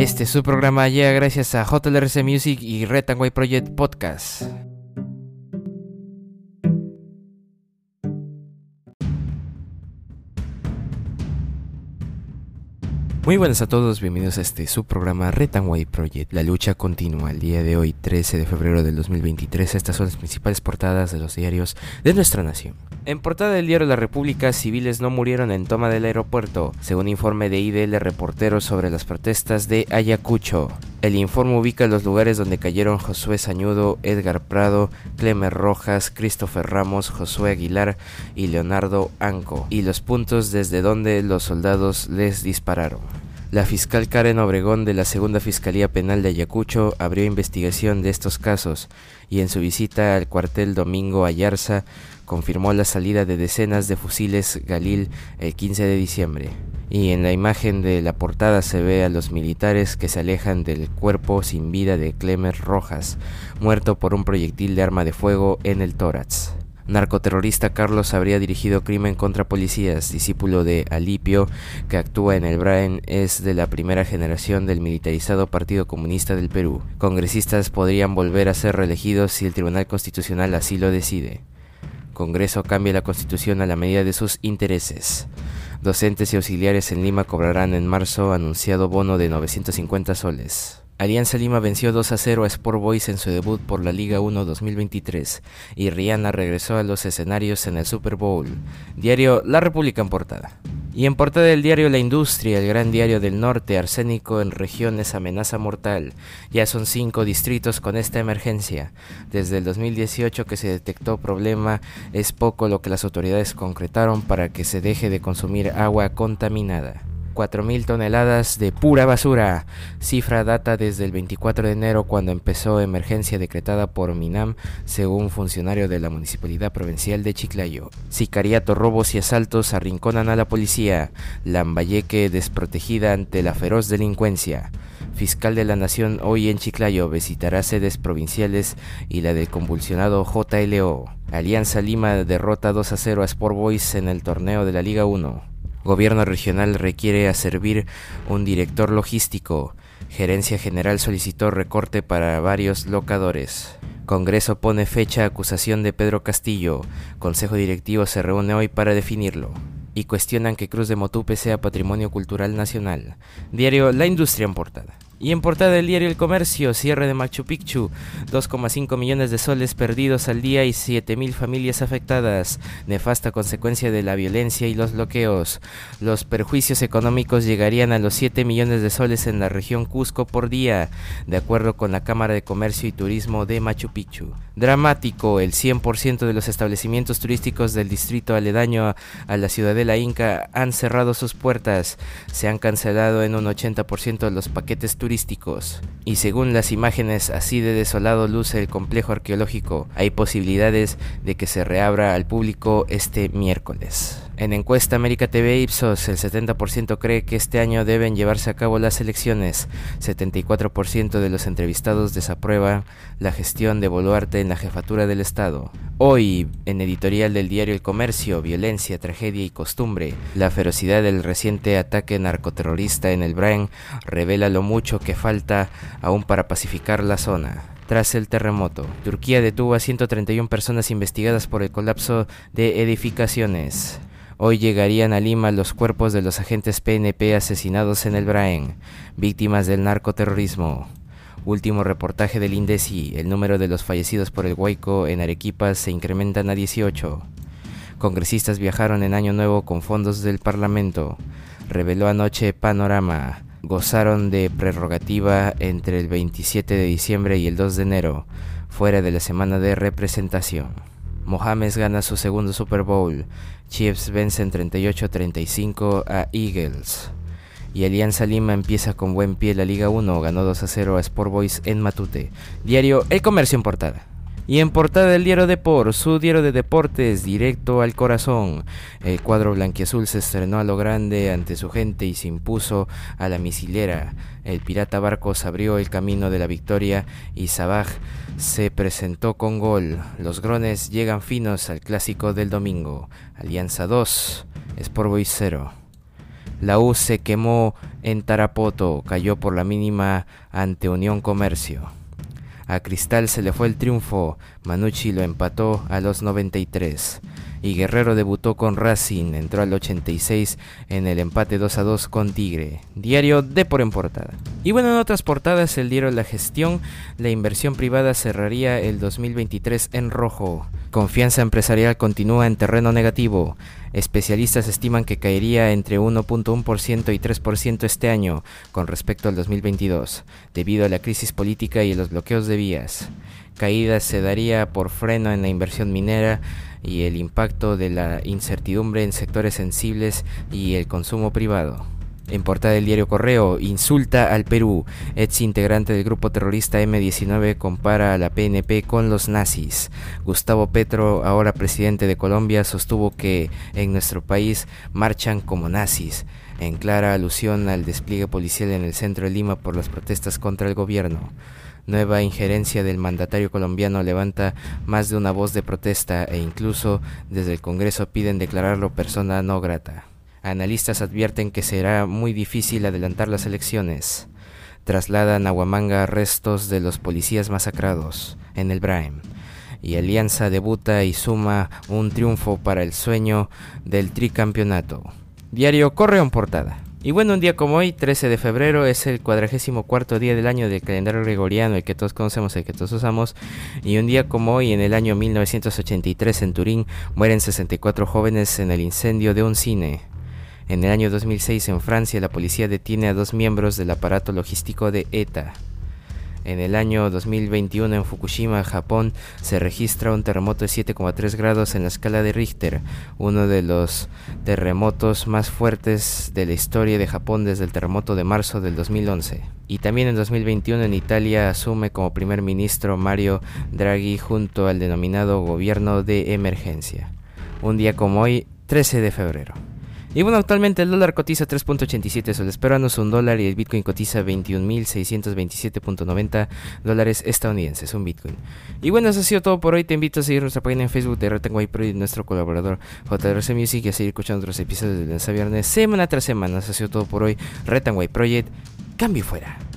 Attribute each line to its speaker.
Speaker 1: Este su programa llega gracias a JLRC Music y White Project Podcast. Muy buenas a todos, bienvenidos a este subprograma White Project. La lucha continúa el día de hoy, 13 de febrero del 2023. Estas son las principales portadas de los diarios de nuestra nación. En portada del diario La República, civiles no murieron en toma del aeropuerto, según informe de IDL Reporteros sobre las protestas de Ayacucho. El informe ubica los lugares donde cayeron Josué Sañudo, Edgar Prado, Clemer Rojas, Christopher Ramos, Josué Aguilar y Leonardo Anco, y los puntos desde donde los soldados les dispararon. La fiscal Karen Obregón de la Segunda Fiscalía Penal de Ayacucho abrió investigación de estos casos y en su visita al cuartel Domingo Ayarza confirmó la salida de decenas de fusiles Galil el 15 de diciembre. Y en la imagen de la portada se ve a los militares que se alejan del cuerpo sin vida de Clemer Rojas, muerto por un proyectil de arma de fuego en el tórax narcoterrorista Carlos habría dirigido crimen contra policías, discípulo de Alipio, que actúa en el Brain, es de la primera generación del militarizado Partido Comunista del Perú. Congresistas podrían volver a ser reelegidos si el Tribunal Constitucional así lo decide. Congreso cambia la Constitución a la medida de sus intereses. Docentes y auxiliares en Lima cobrarán en marzo anunciado bono de 950 soles. Alianza Lima venció 2 a 0 a Sport Boys en su debut por la Liga 1 2023 y Rihanna regresó a los escenarios en el Super Bowl. Diario La República en portada. Y en portada del diario La Industria, el gran diario del norte, arsénico en regiones amenaza mortal. Ya son cinco distritos con esta emergencia. Desde el 2018 que se detectó problema, es poco lo que las autoridades concretaron para que se deje de consumir agua contaminada. 4.000 toneladas de pura basura. Cifra data desde el 24 de enero cuando empezó emergencia decretada por Minam, según funcionario de la Municipalidad Provincial de Chiclayo. Sicariato, robos y asaltos arrinconan a la policía. Lambayeque desprotegida ante la feroz delincuencia. Fiscal de la Nación hoy en Chiclayo visitará sedes provinciales y la del convulsionado JLO. Alianza Lima derrota 2 a 0 a Sport Boys en el torneo de la Liga 1. Gobierno regional requiere a servir un director logístico. Gerencia General solicitó recorte para varios locadores. Congreso pone fecha acusación de Pedro Castillo. Consejo directivo se reúne hoy para definirlo. Y cuestionan que Cruz de Motupe sea patrimonio cultural nacional. Diario La Industria en portada. Y en portada del diario El Comercio, cierre de Machu Picchu, 2,5 millones de soles perdidos al día y 7.000 familias afectadas, nefasta consecuencia de la violencia y los bloqueos. Los perjuicios económicos llegarían a los 7 millones de soles en la región Cusco por día, de acuerdo con la Cámara de Comercio y Turismo de Machu Picchu. Dramático, el 100% de los establecimientos turísticos del distrito aledaño a la ciudadela Inca han cerrado sus puertas, se han cancelado en un 80% los paquetes turísticos y según las imágenes así de desolado luce el complejo arqueológico, hay posibilidades de que se reabra al público este miércoles. En encuesta América TV Ipsos, el 70% cree que este año deben llevarse a cabo las elecciones. 74% de los entrevistados desaprueban la gestión de Boluarte en la jefatura del Estado. Hoy, en editorial del diario El Comercio, violencia, tragedia y costumbre, la ferocidad del reciente ataque narcoterrorista en el Brain revela lo mucho que falta aún para pacificar la zona. Tras el terremoto, Turquía detuvo a 131 personas investigadas por el colapso de edificaciones. Hoy llegarían a Lima los cuerpos de los agentes PNP asesinados en el Braen, víctimas del narcoterrorismo. Último reportaje del INDECI, el número de los fallecidos por el Huayco en Arequipa se incrementan a 18. Congresistas viajaron en Año Nuevo con fondos del Parlamento. Reveló anoche Panorama. Gozaron de prerrogativa entre el 27 de diciembre y el 2 de enero, fuera de la semana de representación. Mohamed gana su segundo Super Bowl. Chiefs vencen 38-35 a Eagles. Y Alianza Lima empieza con buen pie la Liga 1, ganó 2 a 0 a Sport Boys en Matute. Diario El Comercio en portada. Y en portada del diario Depor, su diario de deportes, directo al corazón. El cuadro blanquiazul se estrenó a lo grande ante su gente y se impuso a la misilera. El pirata Barcos abrió el camino de la victoria y Sabaj se presentó con gol. Los grones llegan finos al clásico del domingo. Alianza 2, Sport Boys 0. La U se quemó en Tarapoto, cayó por la mínima ante Unión Comercio. A Cristal se le fue el triunfo, Manucci lo empató a los 93 y Guerrero debutó con Racing, entró al 86 en el empate 2 a 2 con Tigre. Diario de por en portada. Y bueno, en otras portadas, el diario La Gestión, la inversión privada cerraría el 2023 en rojo. Confianza empresarial continúa en terreno negativo. Especialistas estiman que caería entre 1.1% y 3% este año con respecto al 2022, debido a la crisis política y los bloqueos de vías. Caída se daría por freno en la inversión minera y el impacto de la incertidumbre en sectores sensibles y el consumo privado. En portada del diario Correo, insulta al Perú. Ex integrante del grupo terrorista M19 compara a la PNP con los nazis. Gustavo Petro, ahora presidente de Colombia, sostuvo que en nuestro país marchan como nazis, en clara alusión al despliegue policial en el centro de Lima por las protestas contra el gobierno. Nueva injerencia del mandatario colombiano levanta más de una voz de protesta e incluso desde el Congreso piden declararlo persona no grata. Analistas advierten que será muy difícil adelantar las elecciones. Trasladan a Huamanga restos de los policías masacrados en el Braem. Y Alianza debuta y suma un triunfo para el sueño del tricampeonato. Diario Correo en portada. Y bueno, un día como hoy, 13 de febrero, es el cuadragésimo cuarto día del año del calendario gregoriano, el que todos conocemos, el que todos usamos. Y un día como hoy, en el año 1983, en Turín, mueren 64 jóvenes en el incendio de un cine. En el año 2006, en Francia, la policía detiene a dos miembros del aparato logístico de ETA. En el año 2021 en Fukushima, Japón, se registra un terremoto de 7,3 grados en la escala de Richter, uno de los terremotos más fuertes de la historia de Japón desde el terremoto de marzo del 2011. Y también en 2021 en Italia asume como primer ministro Mario Draghi junto al denominado gobierno de emergencia. Un día como hoy, 13 de febrero. Y bueno, actualmente el dólar cotiza 3.87 soles peruanos, un dólar y el Bitcoin cotiza 21.627.90 dólares estadounidenses, un Bitcoin. Y bueno, eso ha sido todo por hoy. Te invito a seguir nuestra página en Facebook de Retenguay Pro nuestro colaborador JRC Music y a seguir escuchando otros episodios de lunes a viernes, semana tras semana. Eso ha sido todo por hoy. Retenguay Project, cambio fuera.